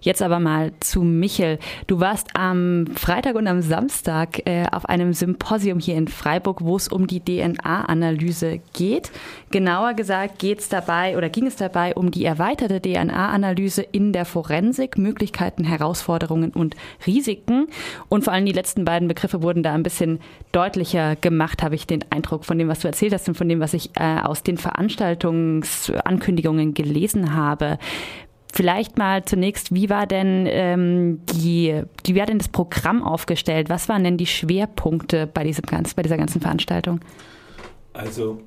Jetzt aber mal zu Michel. Du warst am Freitag und am Samstag äh, auf einem Symposium hier in Freiburg, wo es um die DNA-Analyse geht. Genauer gesagt geht es dabei oder ging es dabei um die erweiterte DNA-Analyse in der Forensik, Möglichkeiten, Herausforderungen und Risiken. Und vor allem die letzten beiden Begriffe wurden da ein bisschen deutlicher gemacht, habe ich den Eindruck von dem, was du erzählt hast und von dem, was ich äh, aus den Veranstaltungsankündigungen gelesen habe. Vielleicht mal zunächst, wie war denn ähm, die, wie war denn das Programm aufgestellt? Was waren denn die Schwerpunkte bei diesem ganz, bei dieser ganzen Veranstaltung? Also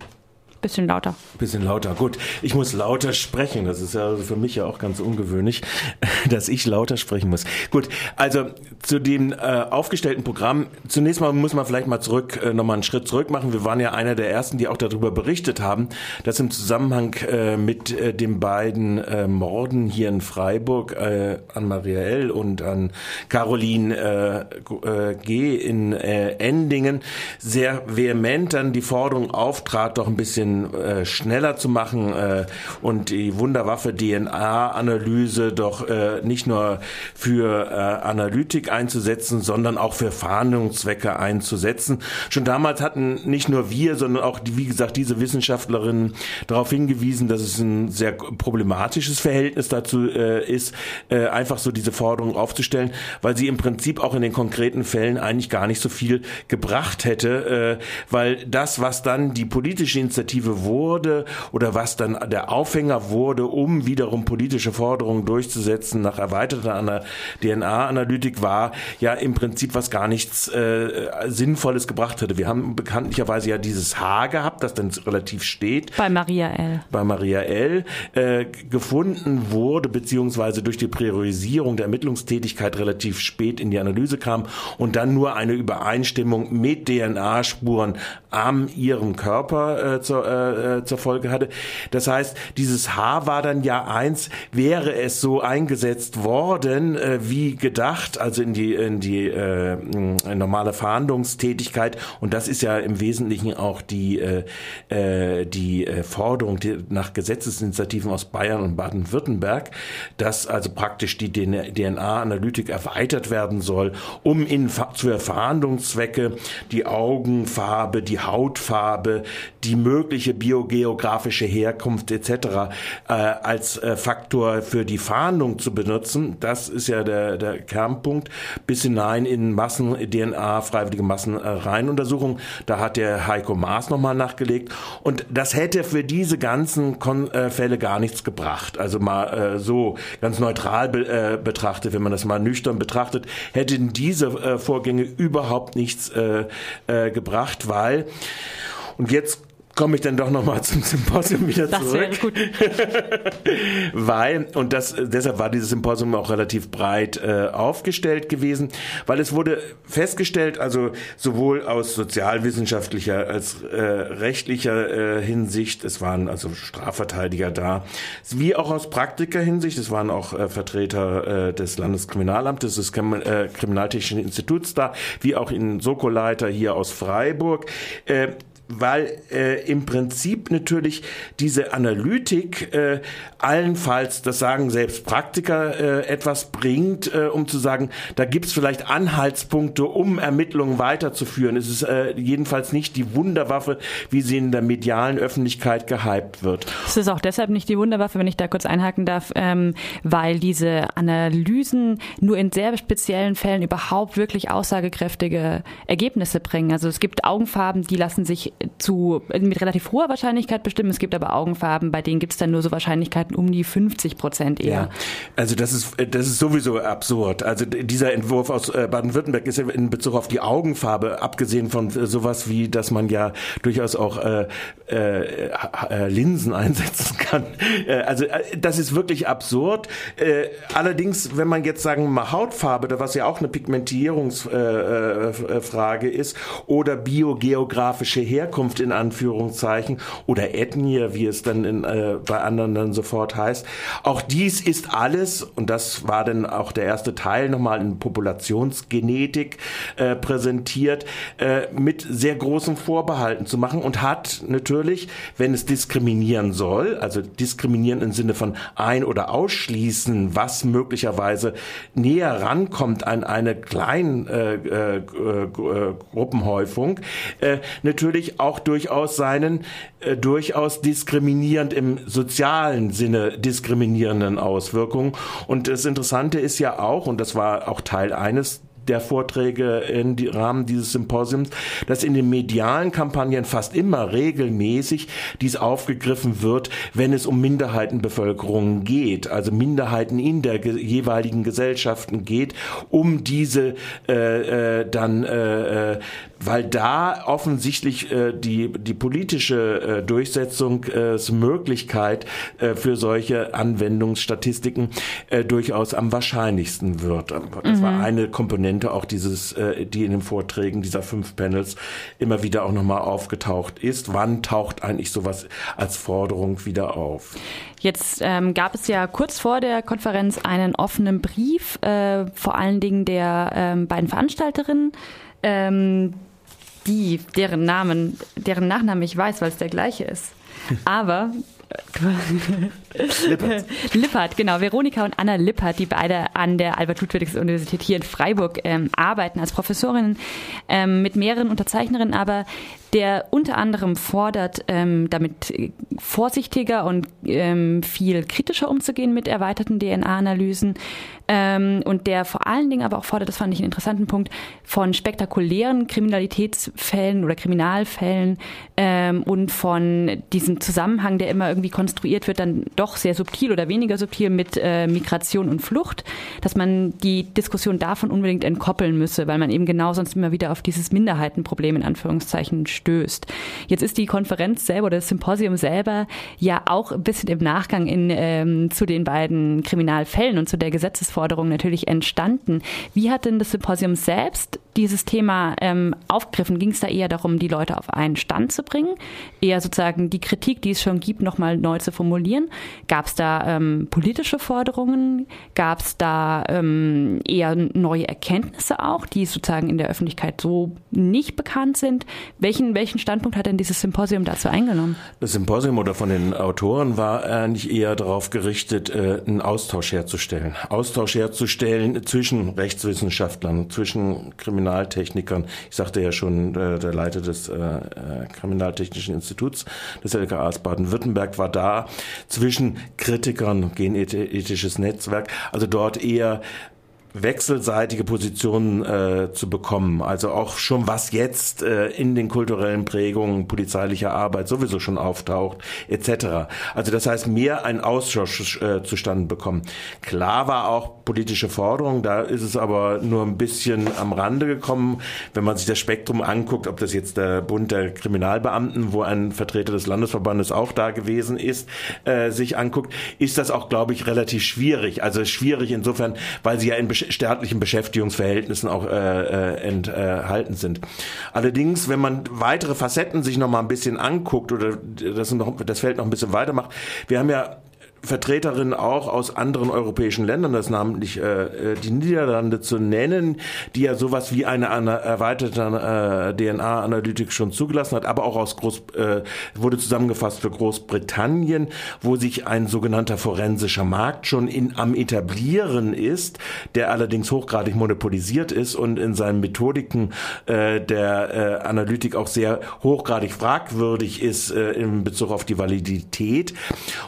Bisschen lauter. Bisschen lauter, gut. Ich muss lauter sprechen. Das ist ja für mich ja auch ganz ungewöhnlich, dass ich lauter sprechen muss. Gut, also zu dem äh, aufgestellten Programm. Zunächst mal muss man vielleicht mal zurück, äh, nochmal einen Schritt zurück machen. Wir waren ja einer der ersten, die auch darüber berichtet haben, dass im Zusammenhang äh, mit äh, den beiden äh, Morden hier in Freiburg äh, an Maria L. und an Caroline äh, äh, G. in äh, Endingen sehr vehement dann die Forderung auftrat, doch ein bisschen äh, schneller zu machen äh, und die Wunderwaffe DNA-Analyse doch äh, nicht nur für äh, Analytik einzusetzen, sondern auch für Fahndungszwecke einzusetzen. Schon damals hatten nicht nur wir, sondern auch, wie gesagt, diese Wissenschaftlerinnen darauf hingewiesen, dass es ein sehr problematisches Verhältnis dazu äh, ist, äh, einfach so diese Forderung aufzustellen, weil sie im Prinzip auch in den konkreten Fällen eigentlich gar nicht so viel gebracht hätte, äh, weil das, was dann die politische Initiative Initiative wurde oder was dann der Aufhänger wurde, um wiederum politische Forderungen durchzusetzen nach erweiterter DNA-Analytik war ja im Prinzip was gar nichts äh, Sinnvolles gebracht hätte. Wir haben bekanntlicherweise ja dieses H gehabt, das dann relativ steht. Bei Maria L. Bei Maria L. Äh, gefunden wurde, beziehungsweise durch die Priorisierung der Ermittlungstätigkeit relativ spät in die Analyse kam und dann nur eine Übereinstimmung mit DNA-Spuren am ihrem Körper äh, zur, äh, äh, zur Folge hatte. Das heißt, dieses H war dann ja eins, wäre es so eingesetzt worden, äh, wie gedacht, also in die, in die äh, normale Verhandlungstätigkeit. Und das ist ja im Wesentlichen auch die, äh, äh die äh, Forderung nach Gesetzesinitiativen aus Bayern und Baden-Württemberg, dass also praktisch die DNA-Analytik erweitert werden soll, um in für Verhandlungszwecke die Augenfarbe, die Hautfarbe, die mögliche biogeografische Herkunft etc. Äh, als äh, Faktor für die Fahndung zu benutzen. Das ist ja der, der Kernpunkt. Bis hinein in Massen-DNA, freiwillige Massenreinuntersuchung. Da hat der Heiko Maas nochmal nachgelegt. Und das hätte für diese ganzen Kon äh, Fälle gar nichts gebracht. Also mal äh, so ganz neutral be äh, betrachtet, wenn man das mal nüchtern betrachtet, hätten diese äh, Vorgänge überhaupt nichts äh, äh, gebracht, weil und jetzt komme ich dann doch nochmal zum Symposium wieder das zurück. Das gut. weil, und das, deshalb war dieses Symposium auch relativ breit äh, aufgestellt gewesen, weil es wurde festgestellt, also sowohl aus sozialwissenschaftlicher als äh, rechtlicher äh, Hinsicht, es waren also Strafverteidiger da, wie auch aus Praktiker Hinsicht, es waren auch äh, Vertreter äh, des Landeskriminalamtes, des Krim äh, Kriminaltechnischen Instituts da, wie auch in Sokoleiter hier aus Freiburg. Äh, weil äh, im Prinzip natürlich diese Analytik äh, allenfalls, das sagen selbst Praktiker, äh, etwas bringt, äh, um zu sagen, da gibt es vielleicht Anhaltspunkte, um Ermittlungen weiterzuführen. Es ist äh, jedenfalls nicht die Wunderwaffe, wie sie in der medialen Öffentlichkeit gehypt wird. Es ist auch deshalb nicht die Wunderwaffe, wenn ich da kurz einhaken darf, ähm, weil diese Analysen nur in sehr speziellen Fällen überhaupt wirklich aussagekräftige Ergebnisse bringen. Also es gibt Augenfarben, die lassen sich zu, mit relativ hoher Wahrscheinlichkeit bestimmen. Es gibt aber Augenfarben, bei denen gibt es dann nur so Wahrscheinlichkeiten um die 50 Prozent eher. Ja, also das ist, das ist sowieso absurd. Also dieser Entwurf aus äh, Baden-Württemberg ist in Bezug auf die Augenfarbe, abgesehen von sowas wie, dass man ja durchaus auch äh, äh, äh Linsen einsetzen kann. Äh, also äh, das ist wirklich absurd. Äh, allerdings, wenn man jetzt sagen mal Hautfarbe, was ja auch eine Pigmentierungsfrage äh, ist, oder biogeografische Herkunft, Herkunft in Anführungszeichen oder Ethnie, wie es dann in, äh, bei anderen dann sofort heißt. Auch dies ist alles, und das war dann auch der erste Teil nochmal in Populationsgenetik äh, präsentiert, äh, mit sehr großen Vorbehalten zu machen und hat natürlich, wenn es diskriminieren soll, also diskriminieren im Sinne von ein- oder ausschließen, was möglicherweise näher rankommt an eine kleinen äh, äh, äh, Gruppenhäufung, äh, natürlich auch durchaus seinen äh, durchaus diskriminierend im sozialen Sinne diskriminierenden Auswirkungen. Und das Interessante ist ja auch, und das war auch Teil eines der Vorträge im Rahmen dieses Symposiums, dass in den medialen Kampagnen fast immer regelmäßig dies aufgegriffen wird, wenn es um Minderheitenbevölkerungen geht, also Minderheiten in der jeweiligen Gesellschaften geht, um diese äh, äh, dann äh, äh weil da offensichtlich äh, die, die politische äh, Durchsetzungsmöglichkeit äh, für solche Anwendungsstatistiken äh, durchaus am wahrscheinlichsten wird. Das mhm. war eine Komponente auch dieses, äh, die in den Vorträgen dieser fünf Panels immer wieder auch nochmal aufgetaucht ist. Wann taucht eigentlich sowas als Forderung wieder auf? Jetzt ähm, gab es ja kurz vor der Konferenz einen offenen Brief, äh, vor allen Dingen der ähm, beiden Veranstalterinnen, ähm, die, deren Namen, deren Nachnamen ich weiß, weil es der gleiche ist. Aber Lippert. Lippert, genau. Veronika und Anna Lippert, die beide an der Albert-Ludwigs-Universität hier in Freiburg ähm, arbeiten als Professorinnen ähm, mit mehreren Unterzeichnerinnen, aber der unter anderem fordert, ähm, damit vorsichtiger und ähm, viel kritischer umzugehen mit erweiterten DNA-Analysen ähm, und der vor allen Dingen aber auch fordert, das fand ich einen interessanten Punkt, von spektakulären Kriminalitätsfällen oder Kriminalfällen ähm, und von diesem Zusammenhang, der immer irgendwie konstruiert wird, dann doch sehr subtil oder weniger subtil mit äh, Migration und Flucht, dass man die Diskussion davon unbedingt entkoppeln müsse, weil man eben genau sonst immer wieder auf dieses Minderheitenproblem in Anführungszeichen stößt. Jetzt ist die Konferenz selber oder das Symposium selber ja auch ein bisschen im Nachgang in, ähm, zu den beiden Kriminalfällen und zu der Gesetzesforderung natürlich entstanden. Wie hat denn das Symposium selbst dieses Thema ähm, aufgegriffen? Ging es da eher darum, die Leute auf einen Stand zu bringen? Eher sozusagen die Kritik, die es schon gibt, nochmal neu zu formulieren? Gab es da ähm, politische Forderungen? Gab es da ähm, eher neue Erkenntnisse auch, die sozusagen in der Öffentlichkeit so nicht bekannt sind? Welchen, welchen Standpunkt hat denn dieses Symposium dazu eingenommen? Das Symposium oder von den Autoren war eigentlich eher darauf gerichtet, äh, einen Austausch herzustellen. Austausch herzustellen zwischen Rechtswissenschaftlern, zwischen Kriminaltechnikern. Ich sagte ja schon, äh, der Leiter des äh Kriminaltechnischen Instituts des LKAs Baden-Württemberg war da zwischen Kritikern, genethisches Netzwerk, also dort eher wechselseitige Positionen äh, zu bekommen. Also auch schon was jetzt äh, in den kulturellen Prägungen polizeilicher Arbeit sowieso schon auftaucht, etc. Also das heißt, mehr ein Austausch äh, zustande bekommen. Klar war auch politische Forderung, da ist es aber nur ein bisschen am Rande gekommen. Wenn man sich das Spektrum anguckt, ob das jetzt der Bund der Kriminalbeamten, wo ein Vertreter des Landesverbandes auch da gewesen ist, äh, sich anguckt, ist das auch, glaube ich, relativ schwierig. Also schwierig insofern, weil sie ja in staatlichen Beschäftigungsverhältnissen auch äh, äh, enthalten sind. Allerdings, wenn man weitere Facetten sich noch mal ein bisschen anguckt oder das, noch, das Feld noch ein bisschen weitermacht, wir haben ja Vertreterinnen auch aus anderen europäischen Ländern, das namentlich äh, äh die Niederlande zu nennen, die ja sowas wie eine, eine erweiterte äh, DNA-Analytik schon zugelassen hat, aber auch aus Groß, äh, wurde zusammengefasst für Großbritannien, wo sich ein sogenannter forensischer Markt schon in, am etablieren ist, der allerdings hochgradig monopolisiert ist und in seinen Methodiken äh, der äh, Analytik auch sehr hochgradig fragwürdig ist äh, in Bezug auf die Validität.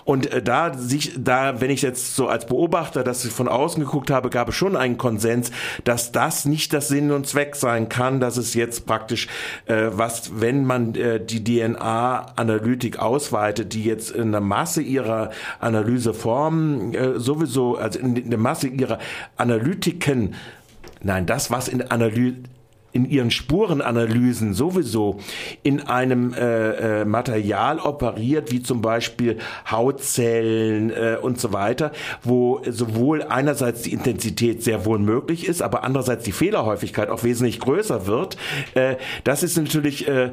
Und äh, da sich da, wenn ich jetzt so als Beobachter das von außen geguckt habe, gab es schon einen Konsens, dass das nicht das Sinn und Zweck sein kann, dass es jetzt praktisch äh, was, wenn man äh, die DNA-Analytik ausweitet, die jetzt in der Masse ihrer Analyseformen äh, sowieso, also in, der Masse ihrer Analytiken Nein, das, was in Analyse in ihren Spurenanalysen sowieso in einem äh, äh, Material operiert, wie zum Beispiel Hautzellen äh, und so weiter, wo sowohl einerseits die Intensität sehr wohl möglich ist, aber andererseits die Fehlerhäufigkeit auch wesentlich größer wird. Äh, das ist natürlich äh,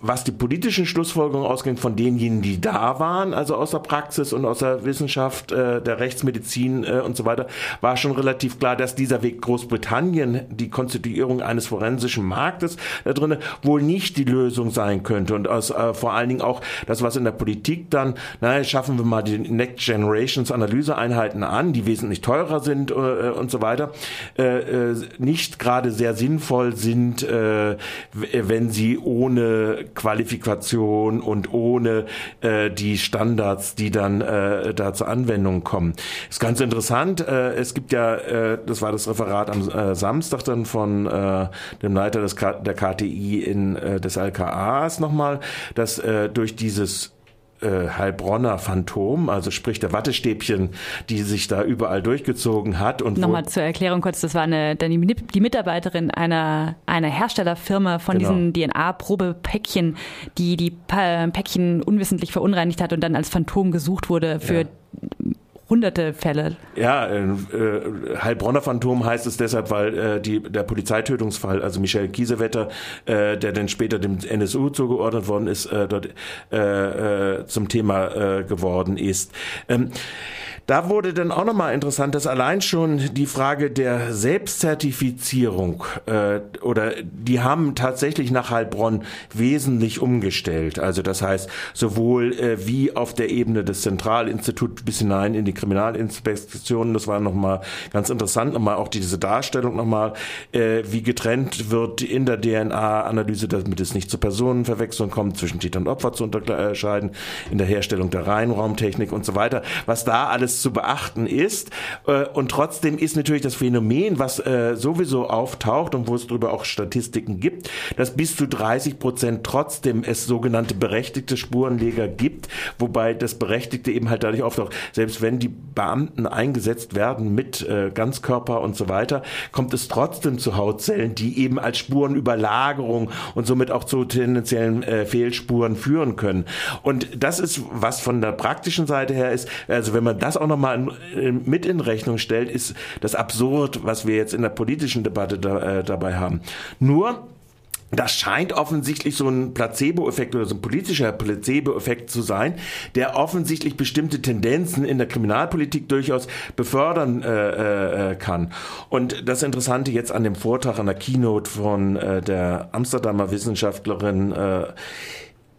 was die politischen Schlussfolgerungen ausging von denjenigen, die da waren, also aus der Praxis und aus der Wissenschaft, äh, der Rechtsmedizin äh, und so weiter, war schon relativ klar, dass dieser Weg Großbritannien, die Konstituierung eines forensischen Marktes da drinnen, wohl nicht die Lösung sein könnte. Und aus, äh, vor allen Dingen auch das, was in der Politik dann, naja, schaffen wir mal die Next Generations Analyseeinheiten an, die wesentlich teurer sind äh, und so weiter, äh, äh, nicht gerade sehr sinnvoll sind, äh, wenn sie ohne Qualifikation und ohne äh, die Standards, die dann äh, da zur Anwendung kommen. Ist ganz interessant. Äh, es gibt ja, äh, das war das Referat am äh, Samstag dann von äh, dem Leiter des K der KTI in äh, des LKAs nochmal, dass äh, durch dieses äh, Heilbronner Phantom, also sprich der Wattestäbchen, die sich da überall durchgezogen hat. Und Nochmal zur Erklärung kurz, das war eine, die, die Mitarbeiterin einer, einer Herstellerfirma von genau. diesen DNA-Probepäckchen, die die Päckchen unwissentlich verunreinigt hat und dann als Phantom gesucht wurde für ja hunderte Fälle. Ja, äh, äh, Heilbronner Phantom heißt es deshalb, weil äh, die, der Polizeitötungsfall, also Michael Kiesewetter, äh, der dann später dem NSU zugeordnet worden ist, äh, dort zum Thema geworden ist. Ähm, da wurde dann auch nochmal interessant, dass allein schon die Frage der Selbstzertifizierung oder die haben tatsächlich nach Heilbronn wesentlich umgestellt. Also das heißt, sowohl wie auf der Ebene des Zentralinstituts bis hinein in die Kriminalinspektionen, das war nochmal ganz interessant, nochmal auch diese Darstellung nochmal, äh, wie getrennt wird in der DNA-Analyse, damit es nicht zu Personenverwechslung kommt, zwischen Täter und Opfer zu unterscheiden, in der Herstellung der Reihenraumtechnik und so weiter. Was da alles alles zu beachten ist. Äh, und trotzdem ist natürlich das Phänomen, was äh, sowieso auftaucht und wo es darüber auch Statistiken gibt, dass bis zu 30 Prozent trotzdem es sogenannte berechtigte Spurenleger gibt, wobei das Berechtigte eben halt dadurch auftaucht, selbst wenn die Beamten eingesetzt werden mit äh, Ganzkörper und so weiter, kommt es trotzdem zu Hautzellen, die eben als Spurenüberlagerung und somit auch zu tendenziellen Fehlspuren führen können. Und das ist, was von der praktischen Seite her ist, also wenn man das auch nochmal mit in Rechnung stellt, ist das absurd, was wir jetzt in der politischen Debatte da, äh, dabei haben. Nur, das scheint offensichtlich so ein Placebo-Effekt oder so ein politischer Placebo-Effekt zu sein, der offensichtlich bestimmte Tendenzen in der Kriminalpolitik durchaus befördern äh, äh, kann. Und das Interessante jetzt an dem Vortrag, an der Keynote von äh, der Amsterdamer Wissenschaftlerin äh,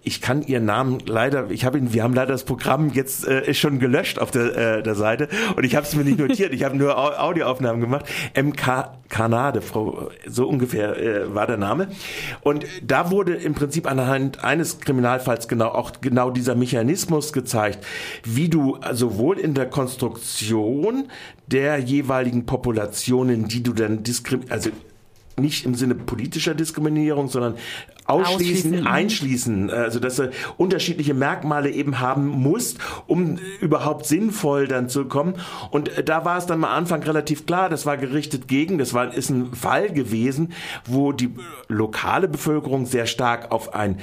ich kann ihren Namen leider, ich habe ihn, wir haben leider das Programm jetzt äh, schon gelöscht auf der, äh, der Seite und ich habe es mir nicht notiert, ich habe nur Audioaufnahmen gemacht. MK Kanade, Frau, so ungefähr äh, war der Name. Und da wurde im Prinzip anhand eines Kriminalfalls genau auch genau dieser Mechanismus gezeigt, wie du sowohl in der Konstruktion der jeweiligen Populationen, die du dann diskriminierst, also nicht im Sinne politischer Diskriminierung, sondern ausschließen, ausschließen. einschließen, also dass du unterschiedliche Merkmale eben haben musst, um überhaupt sinnvoll dann zu kommen. Und da war es dann am Anfang relativ klar, das war gerichtet gegen, das war, ist ein Fall gewesen, wo die lokale Bevölkerung sehr stark auf ein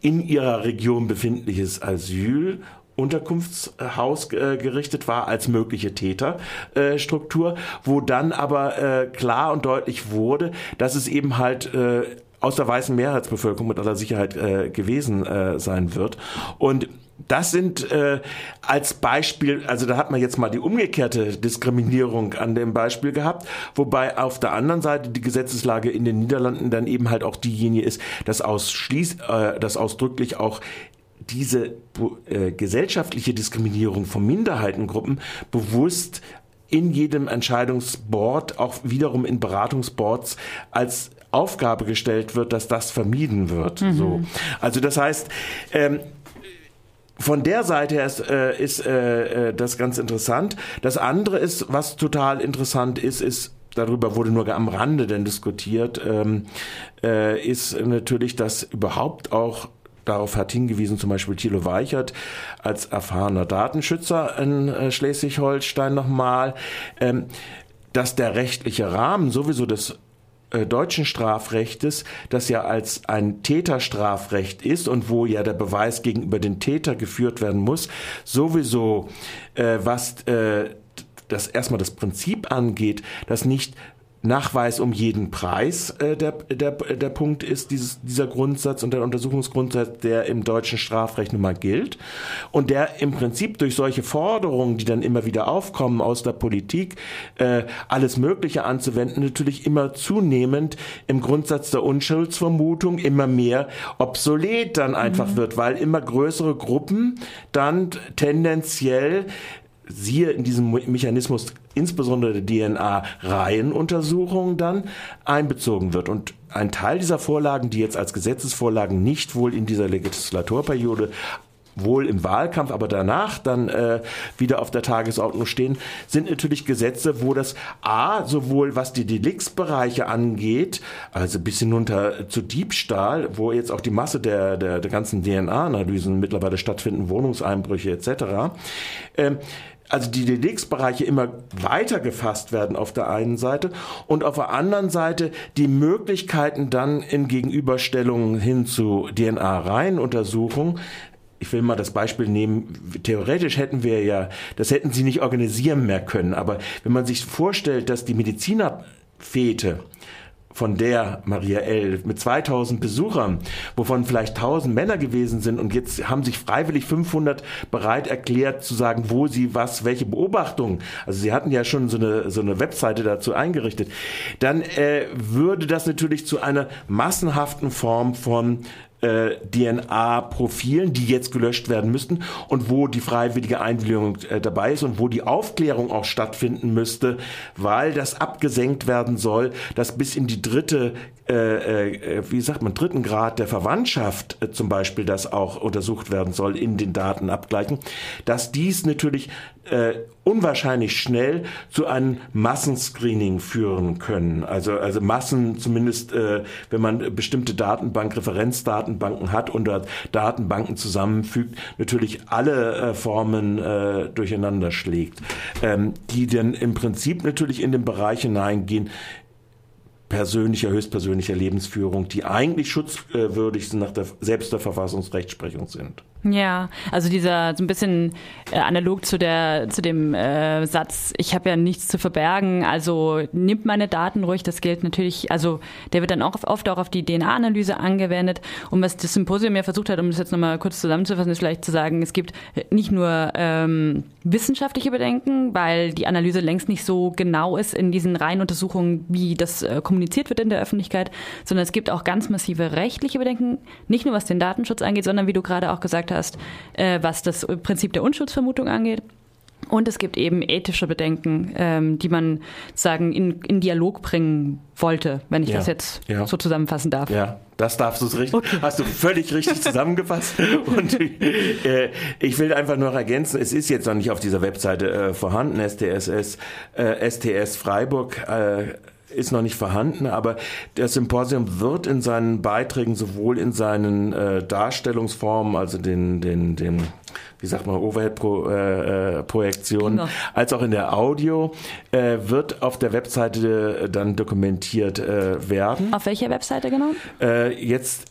in ihrer Region befindliches Asyl Unterkunftshaus äh, gerichtet war als mögliche Täterstruktur, wo dann aber äh, klar und deutlich wurde, dass es eben halt äh, aus der weißen Mehrheitsbevölkerung mit aller Sicherheit äh, gewesen äh, sein wird. Und das sind äh, als Beispiel, also da hat man jetzt mal die umgekehrte Diskriminierung an dem Beispiel gehabt, wobei auf der anderen Seite die Gesetzeslage in den Niederlanden dann eben halt auch diejenige ist, dass ausschließ, äh, dass ausdrücklich auch diese äh, gesellschaftliche Diskriminierung von Minderheitengruppen bewusst in jedem Entscheidungsboard, auch wiederum in Beratungsboards als Aufgabe gestellt wird, dass das vermieden wird. Mhm. So. Also das heißt, ähm, von der Seite her ist, äh, ist äh, äh, das ganz interessant. Das andere ist, was total interessant ist, ist darüber wurde nur am Rande denn diskutiert, ähm, äh, ist natürlich, dass überhaupt auch Darauf hat hingewiesen zum Beispiel Thilo Weichert als erfahrener Datenschützer in äh, Schleswig-Holstein nochmal, ähm, dass der rechtliche Rahmen sowieso des äh, deutschen Strafrechtes, das ja als ein Täterstrafrecht ist und wo ja der Beweis gegenüber den Täter geführt werden muss, sowieso äh, was das erstmal das Prinzip angeht, dass nicht Nachweis um jeden Preis äh, der, der, der Punkt ist, dieses, dieser Grundsatz und der Untersuchungsgrundsatz, der im deutschen Strafrecht nun mal gilt und der im Prinzip durch solche Forderungen, die dann immer wieder aufkommen aus der Politik, äh, alles Mögliche anzuwenden, natürlich immer zunehmend im Grundsatz der Unschuldsvermutung immer mehr obsolet dann einfach mhm. wird, weil immer größere Gruppen dann tendenziell siehe in diesem Mechanismus insbesondere der DNA-Reihenuntersuchung dann einbezogen wird. Und ein Teil dieser Vorlagen, die jetzt als Gesetzesvorlagen nicht wohl in dieser Legislaturperiode wohl im Wahlkampf, aber danach dann äh, wieder auf der Tagesordnung stehen, sind natürlich Gesetze, wo das A, sowohl was die Deliktsbereiche angeht, also bis hinunter zu Diebstahl, wo jetzt auch die Masse der, der, der ganzen DNA-Analysen mittlerweile stattfinden, Wohnungseinbrüche etc., äh, also die Deliktsbereiche immer weiter gefasst werden auf der einen Seite und auf der anderen Seite die Möglichkeiten dann in Gegenüberstellungen hin zu DNA-Reihenuntersuchungen ich will mal das Beispiel nehmen, theoretisch hätten wir ja, das hätten sie nicht organisieren mehr können, aber wenn man sich vorstellt, dass die Medizinerfete von der Maria L. mit 2000 Besuchern, wovon vielleicht 1000 Männer gewesen sind und jetzt haben sich freiwillig 500 bereit erklärt zu sagen, wo sie was, welche Beobachtungen, also sie hatten ja schon so eine, so eine Webseite dazu eingerichtet, dann äh, würde das natürlich zu einer massenhaften Form von äh, DNA-Profilen, die jetzt gelöscht werden müssten und wo die freiwillige Einwilligung äh, dabei ist und wo die Aufklärung auch stattfinden müsste, weil das abgesenkt werden soll, dass bis in die dritte wie sagt man, dritten Grad der Verwandtschaft äh, zum Beispiel das auch untersucht werden soll in den Datenabgleichen, dass dies natürlich äh, unwahrscheinlich schnell zu einem Massenscreening führen können. Also, also Massen zumindest, äh, wenn man bestimmte Datenbank, Referenzdatenbanken hat und Datenbanken zusammenfügt, natürlich alle äh, Formen äh, durcheinander schlägt, ähm, die dann im Prinzip natürlich in den Bereich hineingehen, persönlicher, höchstpersönlicher Lebensführung, die eigentlich schutzwürdig sind nach der, selbst der Verfassungsrechtsprechung sind. Ja, also dieser so ein bisschen äh, analog zu der zu dem äh, Satz, ich habe ja nichts zu verbergen, also nimmt meine Daten ruhig, das gilt natürlich, also der wird dann auch oft auch auf die DNA-Analyse angewendet. Und was das Symposium ja versucht hat, um das jetzt nochmal kurz zusammenzufassen, ist vielleicht zu sagen, es gibt nicht nur ähm, wissenschaftliche Bedenken, weil die Analyse längst nicht so genau ist in diesen Reihenuntersuchungen, wie das äh, kommuniziert wird in der Öffentlichkeit, sondern es gibt auch ganz massive rechtliche Bedenken, nicht nur was den Datenschutz angeht, sondern wie du gerade auch gesagt hast, äh, was das Prinzip der Unschuldsvermutung angeht. Und es gibt eben ethische Bedenken, ähm, die man sagen in, in Dialog bringen wollte, wenn ich ja, das jetzt ja. so zusammenfassen darf. Ja, das darfst du richtig. Okay. Hast du völlig richtig zusammengefasst. Und äh, ich will einfach nur ergänzen: Es ist jetzt noch nicht auf dieser Webseite äh, vorhanden. STSS, äh, STS Freiburg. Äh, ist noch nicht vorhanden, aber das Symposium wird in seinen Beiträgen sowohl in seinen äh, Darstellungsformen, also den, den, den, wie sagt man, Overhead-Projektionen, äh, genau. als auch in der Audio, äh, wird auf der Webseite dann dokumentiert äh, werden. Auf welcher Webseite genau? Äh, jetzt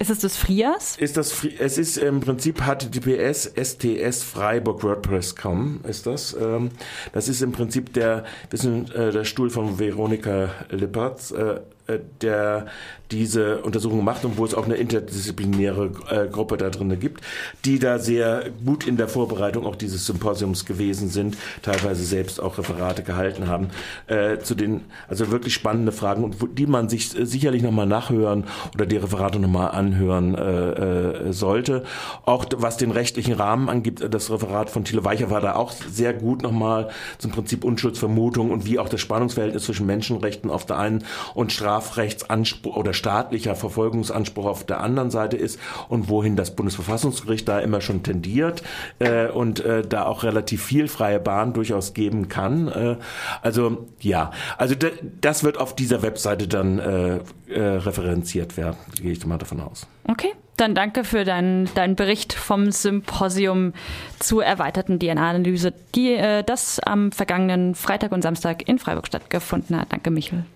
ist es das Frias? Ist das, es ist im Prinzip HTTPS STS Freiburg WordPress.com ist das. Ähm, das ist im Prinzip der, wissen, äh, der Stuhl von Veronika Lippertz, äh, der diese Untersuchung macht und wo es auch eine interdisziplinäre äh, Gruppe da drin gibt, die da sehr gut in der Vorbereitung auch dieses Symposiums gewesen sind, teilweise selbst auch Referate gehalten haben, äh, zu den, also wirklich spannende Fragen, die man sich äh, sicherlich nochmal nachhören oder die Referate nochmal anhören äh, äh, sollte. Auch was den rechtlichen Rahmen angibt, das Referat von Thilo Weicher war da auch sehr gut nochmal zum Prinzip Unschuldsvermutung und wie auch das Spannungsverhältnis zwischen Menschenrechten auf der einen und Strafrechtsanspruch oder staatlicher Verfolgungsanspruch auf der anderen Seite ist und wohin das Bundesverfassungsgericht da immer schon tendiert äh, und äh, da auch relativ viel freie Bahn durchaus geben kann. Äh, also ja, also das wird auf dieser Webseite dann äh, äh, referenziert werden, gehe ich mal davon aus. Okay. Dann danke für deinen, deinen Bericht vom Symposium zur erweiterten DNA-Analyse, die äh, das am vergangenen Freitag und Samstag in Freiburg stattgefunden hat. Danke, Michel.